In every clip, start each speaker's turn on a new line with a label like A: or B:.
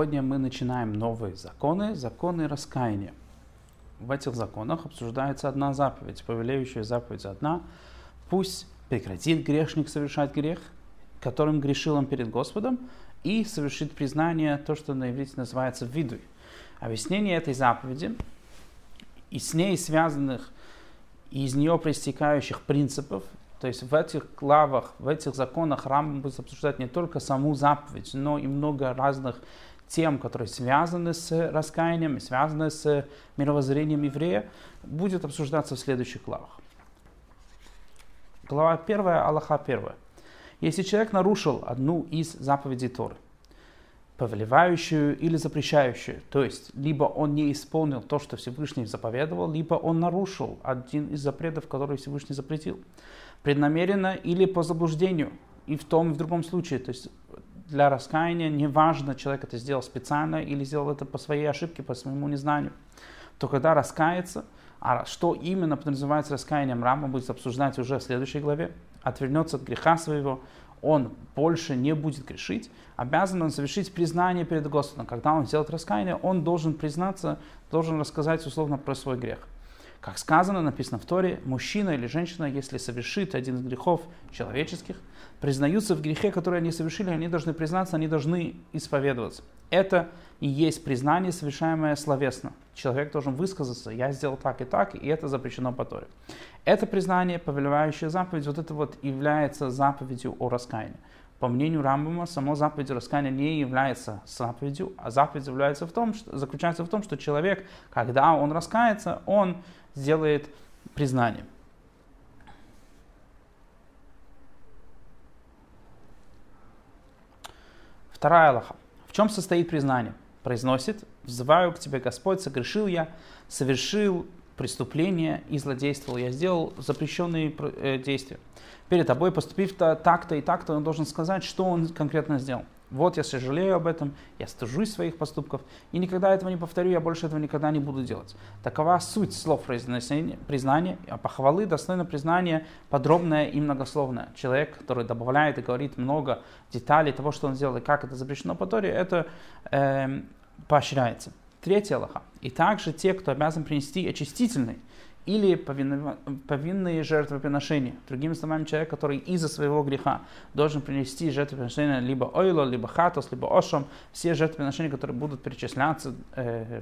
A: сегодня мы начинаем новые законы, законы раскаяния. В этих законах обсуждается одна заповедь, повелеющая заповедь одна. Пусть прекратит грешник совершать грех, которым грешил он перед Господом, и совершит признание, то, что на иврите называется видуй. Объяснение этой заповеди и с ней связанных и из нее проистекающих принципов, то есть в этих главах, в этих законах Рамбам будет обсуждать не только саму заповедь, но и много разных тем, которые связаны с раскаянием, связаны с мировоззрением еврея, будет обсуждаться в следующих главах. Глава первая, Аллаха первая. Если человек нарушил одну из заповедей Торы, повелевающую или запрещающую, то есть либо он не исполнил то, что Всевышний заповедовал, либо он нарушил один из запретов, который Всевышний запретил, преднамеренно или по заблуждению, и в том и в другом случае, то есть для раскаяния неважно, человек это сделал специально или сделал это по своей ошибке, по своему незнанию, то когда раскается, а что именно подразумевается раскаянием, Рама будет обсуждать уже в следующей главе, отвернется от греха своего, он больше не будет грешить, обязан он совершить признание перед Господом. Когда он сделает раскаяние, он должен признаться, должен рассказать условно про свой грех. Как сказано, написано в Торе, мужчина или женщина, если совершит один из грехов человеческих, признаются в грехе, который они совершили, они должны признаться, они должны исповедоваться. Это и есть признание, совершаемое словесно. Человек должен высказаться, я сделал так и так, и это запрещено по Торе. Это признание, повелевающая заповедь, вот это вот является заповедью о раскаянии. По мнению Рамбама, само заповедь раскаяния не является заповедью, а заповедь является в том, что, заключается в том, что человек, когда он раскается, он сделает признание. Вторая Аллаха. В чем состоит признание? Произносит, взываю к тебе, Господь, согрешил я, совершил преступление и злодействовал. Я сделал запрещенные э, действия. Перед тобой, поступив так-то и так-то, он должен сказать, что он конкретно сделал. Вот я сожалею об этом, я стыжусь своих поступков, и никогда этого не повторю, я больше этого никогда не буду делать. Такова суть слов признания, а похвалы достойно признания подробное и многословное. Человек, который добавляет и говорит много деталей того, что он сделал и как это запрещено по Торе, это э, поощряется. Третье Аллаха. И также те, кто обязан принести очистительный или повинные жертвоприношения. Другими словами, человек, который из-за своего греха должен принести жертвоприношения либо ойло, либо хатос, либо ошом, все жертвоприношения, которые будут перечисляться э,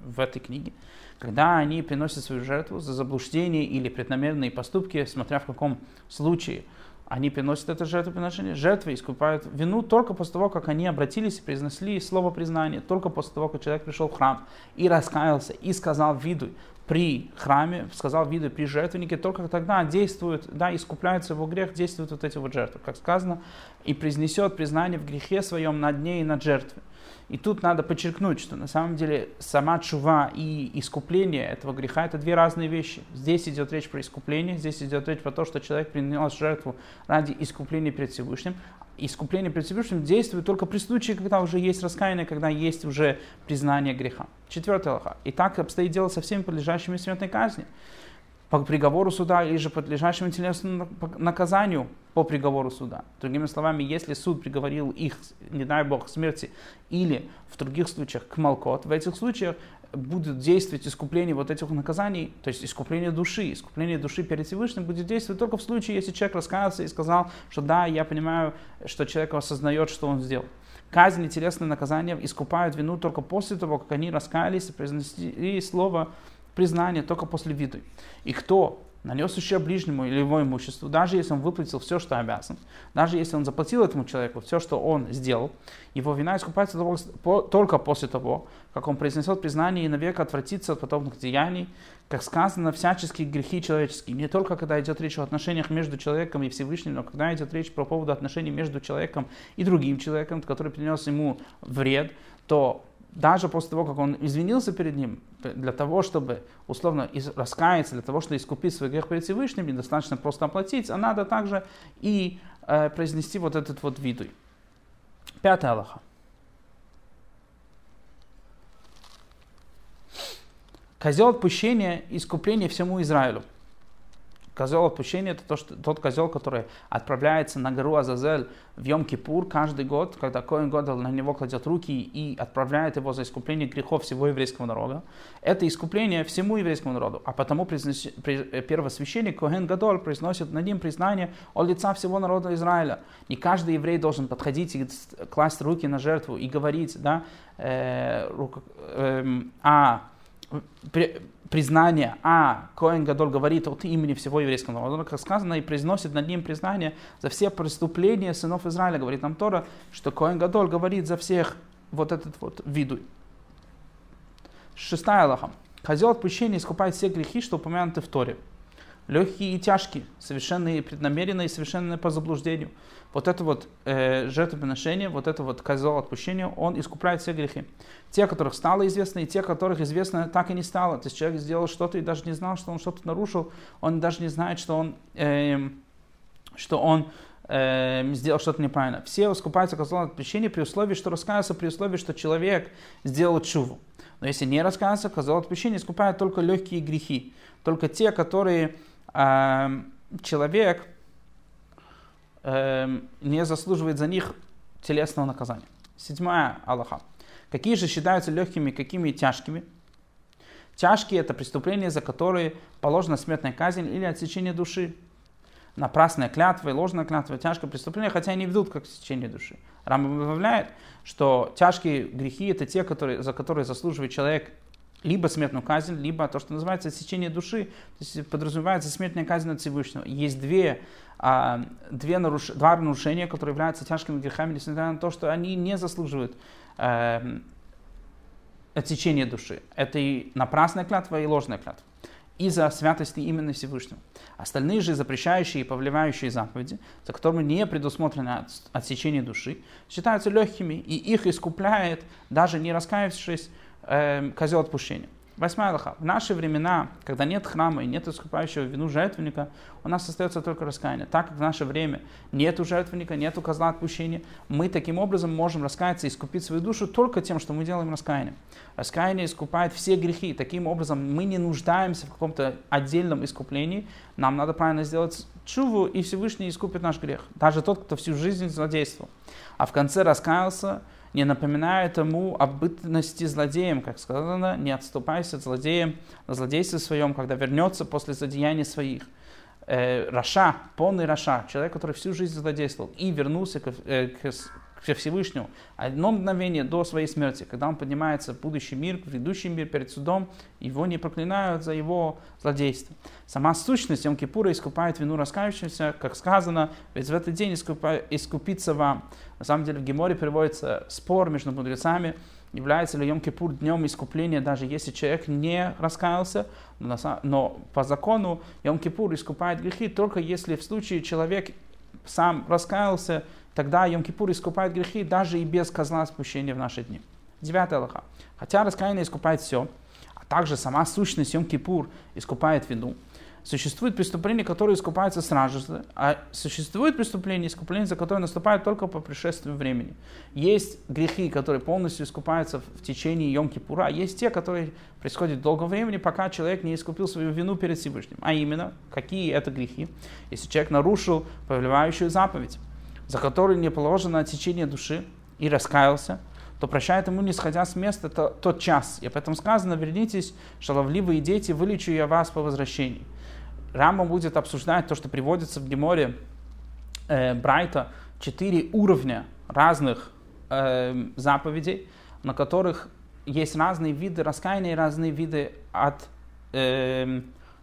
A: в этой книге, когда они приносят свою жертву за заблуждение или преднамеренные поступки, смотря в каком случае они приносят это жертвоприношение, жертвы искупают вину только после того, как они обратились и произнесли слово признания, только после того, как человек пришел в храм и раскаялся, и сказал виду, при храме, сказал виды при жертвеннике, только тогда действует, да, искупляется его грех, действуют вот эти вот жертвы, как сказано, и произнесет признание в грехе своем над ней и над жертвой. И тут надо подчеркнуть, что на самом деле сама чува и искупление этого греха это две разные вещи. Здесь идет речь про искупление, здесь идет речь про то, что человек принес жертву ради искупления перед Всевышним. Искупление перед Всевышним действует только при случае, когда уже есть раскаяние, когда есть уже признание греха. Четвертый лоха. И так обстоит дело со всеми подлежащими смертной казни по приговору суда или же подлежащему телесному наказанию по приговору суда. Другими словами, если суд приговорил их, не дай бог, к смерти или в других случаях к молкот, в этих случаях будет действовать искупление вот этих наказаний, то есть искупление души. Искупление души перед Всевышним будет действовать только в случае, если человек раскаялся и сказал, что да, я понимаю, что человек осознает, что он сделал. Казнь и телесное наказание искупают вину только после того, как они раскаялись и произнесли слово признание только после виду. И кто нанес ущерб ближнему или его имуществу, даже если он выплатил все, что обязан, даже если он заплатил этому человеку все, что он сделал, его вина искупается только после того, как он произнесет признание и навек отвратится от подобных деяний, как сказано, всяческие грехи человеческие. Не только когда идет речь о отношениях между человеком и Всевышним, но когда идет речь про поводу отношений между человеком и другим человеком, который принес ему вред, то даже после того, как он извинился перед ним, для того, чтобы условно раскаяться, для того, чтобы искупить свой грех перед Всевышним, недостаточно просто оплатить, а надо также и э, произнести вот этот вот видуй. Пятая Аллаха. Козел отпущения искупления всему Израилю. Козел отпущения это то, что, тот козел, который отправляется на гору Азазель в Йом-Кипур каждый год, когда Коин Годал на него кладет руки и отправляет его за искупление грехов всего еврейского народа. Это искупление всему еврейскому народу. А потому произнес, э, первосвященник Коэн Гадоль произносит над ним признание от лица всего народа Израиля. Не каждый еврей должен подходить и класть руки на жертву и говорить, да, э, э, а признание, а Коэн Гадоль говорит от имени всего еврейского народа, как сказано, и произносит над ним признание за все преступления сынов Израиля. Говорит нам Тора, что Коэн Гадоль говорит за всех вот этот вот виду. Шестая Аллаха. Козел отпущения искупает все грехи, что упомянуты в Торе легкие и тяжкие, совершенные преднамеренно и совершенно по заблуждению. Вот это вот э, жертвоприношение, вот это вот козел отпущения, он искупляет все грехи. Те, которых стало известно, и те, которых известно так и не стало. То есть человек сделал что-то и даже не знал, что он что-то нарушил, он даже не знает, что он, э, что он э, сделал что-то неправильно. Все искупаются козлом отпущения при условии, что раскаялся, при условии, что человек сделал чуву. Но если не раскаялся, козел отпущения искупает только легкие грехи. Только те, которые человек эм, не заслуживает за них телесного наказания. Седьмая Аллаха. Какие же считаются легкими, какими тяжкими? Тяжкие – это преступления, за которые положена смертная казнь или отсечение души. Напрасная клятва и ложная клятва – тяжкое преступление, хотя они ведут как отсечение души. Рамбам добавляет, что тяжкие грехи – это те, которые, за которые заслуживает человек либо смертную казнь, либо то, что называется отсечение души, то есть подразумевается смертная казнь от Всевышнего. Есть две, а, две наруш... два нарушения, которые являются тяжкими грехами, несмотря на то, что они не заслуживают э, отсечения души. Это и напрасная клятва, и ложная клятва. Из-за святости именно Всевышнего. Остальные же запрещающие и повлевающие заповеди, за которыми не предусмотрено отсечение души, считаются легкими, и их искупляет, даже не раскаявшись, э, козел отпущения. Восьмая лоха. В наши времена, когда нет храма и нет искупающего вину жертвенника, у нас остается только раскаяние. Так как в наше время нет жертвенника, нет козла отпущения, мы таким образом можем раскаяться и искупить свою душу только тем, что мы делаем раскаяние. Раскаяние искупает все грехи. Таким образом, мы не нуждаемся в каком-то отдельном искуплении. Нам надо правильно сделать чуву, и Всевышний искупит наш грех. Даже тот, кто всю жизнь злодействовал. А в конце раскаялся, не напоминает ему об бытности злодеем, как сказано, не отступайся от злодеем на злодействе своем, когда вернется после злодеяний своих. Э, Раша, полный Раша, человек, который всю жизнь злодействовал и вернулся к, э, к, ко Всевышнему, одно мгновение до своей смерти, когда он поднимается в будущий мир, в грядущий мир перед судом, его не проклинают за его злодейство. Сама сущность Йом Кипура искупает вину раскаявшимся, как сказано, ведь в этот день искупа, искупится вам. На самом деле в Гемаре приводится спор между мудрецами, является ли Йом Кипур днем искупления, даже если человек не раскаялся, но, но по закону Йом Кипур искупает грехи только если в случае человек сам раскаялся, тогда Йом-Кипур искупает грехи даже и без козла спущения в наши дни. Девятая лоха. Хотя раскаяние искупает все, а также сама сущность Йом-Кипур искупает вину, существует преступление, которое искупается сразу же, а существует преступление, искупление, за которое наступает только по пришествию времени. Есть грехи, которые полностью искупаются в течение Йом-Кипура, а есть те, которые происходят долго времени, пока человек не искупил свою вину перед Всевышним. А именно, какие это грехи? Если человек нарушил повелевающую заповедь, за который не положено отсечение души, и раскаялся, то прощает ему, не сходя с места, то, тот час. И поэтому сказано, вернитесь, шаловливые дети, вылечу я вас по возвращении. Рама будет обсуждать то, что приводится в Геморе э, Брайта, четыре уровня разных э, заповедей, на которых есть разные виды раскаяния и разные виды от э,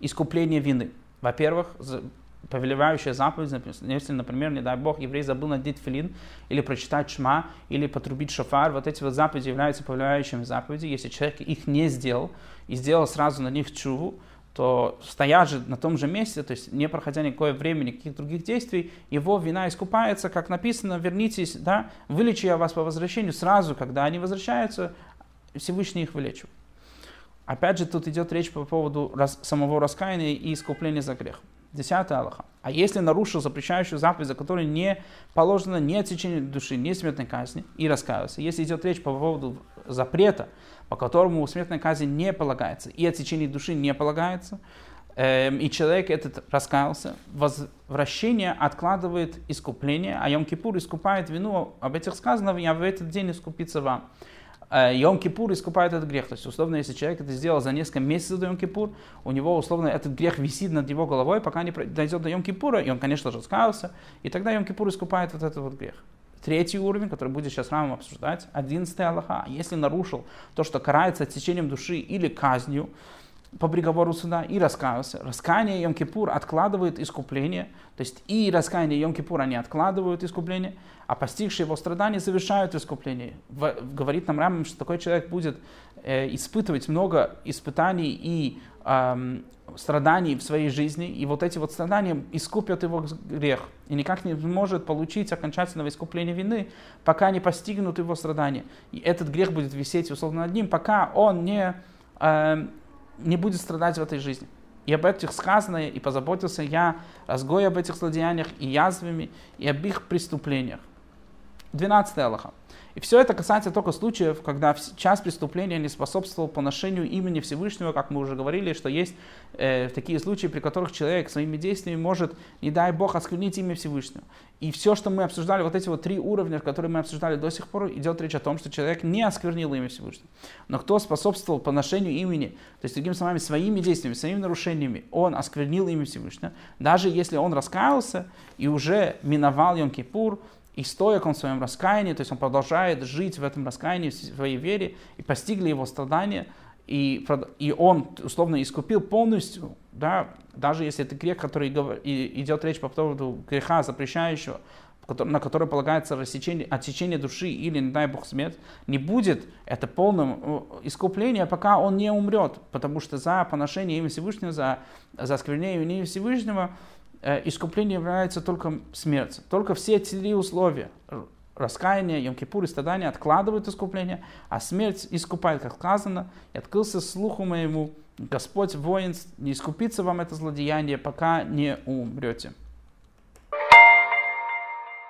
A: искупления вины. Во-первых, повелевающая заповедь, если, например, не дай бог, еврей забыл надеть филин, или прочитать шма, или потрубить шофар, вот эти вот заповеди являются повелевающими заповедями. Если человек их не сделал и сделал сразу на них чуву, то стоя же на том же месте, то есть не проходя никакое время, никаких других действий, его вина искупается, как написано, вернитесь, да, вылечу я вас по возвращению сразу, когда они возвращаются, Всевышний их вылечу. Опять же, тут идет речь по поводу самого раскаяния и искупления за грех. Десятая Аллаха. А если нарушил запрещающую заповедь, за которой не положено ни отсечение души, ни смертной казни, и раскаялся, если идет речь по поводу запрета, по которому смертная казнь не полагается, и отсечение души не полагается, эм, и человек этот раскаялся, возвращение откладывает искупление, а Йом-Кипур искупает вину, об этих сказано, я в этот день искупиться вам. Э, Йом-Кипур искупает этот грех. То есть, условно, если человек это сделал за несколько месяцев до Йом-Кипур, у него, условно, этот грех висит над его головой, пока не дойдет до Йом-Кипура, и он, конечно же, раскаялся, и тогда Йом-Кипур искупает вот этот вот грех. Третий уровень, который будет сейчас Рамом обсуждать, одиннадцатый Аллаха. Если нарушил то, что карается отсечением души или казнью, по приговору суда и раскаялся. Раскаяние Йом-Кипур откладывает искупление, то есть и раскаяние Йом-Кипур они откладывают искупление, а постигшие его страдания совершают искупление. В, говорит нам Рамам, что такой человек будет э, испытывать много испытаний и э, страданий в своей жизни, и вот эти вот страдания искупят его грех, и никак не может получить окончательного искупления вины, пока не постигнут его страдания. И этот грех будет висеть условно над ним, пока он не... Э, не будет страдать в этой жизни. И об этих сказано, и позаботился я, разгой об этих злодеяниях и язвами, и об их преступлениях. 12 Аллаха. И все это касается только случаев, когда час преступления не способствовал поношению имени Всевышнего, как мы уже говорили, что есть э, такие случаи, при которых человек своими действиями может, не дай Бог, осквернить имя Всевышнего. И все, что мы обсуждали, вот эти вот три уровня, которые мы обсуждали до сих пор, идет речь о том, что человек не осквернил имя Всевышнего. Но кто способствовал поношению имени, то есть, другими словами, своими действиями, своими нарушениями, он осквернил имя Всевышнего, даже если он раскаялся и уже миновал Йом-Кипур, и стоя он в своем раскаянии, то есть он продолжает жить в этом раскаянии, в своей вере, и постигли его страдания, и, и он условно искупил полностью, да, даже если это грех, который идет речь по поводу греха запрещающего, на который полагается рассечение, отсечение души или, не дай Бог, смерть, не будет это полным э, искуплением, пока он не умрет, потому что за поношение имени Всевышнего, за, за осквернение имени Всевышнего Э, искупление является только смерть. Только все три условия, раскаяние, Йом-Кипур и страдания откладывают искупление, а смерть искупает, как сказано, и открылся слуху моему, Господь воин, не искупится вам это злодеяние, пока не умрете.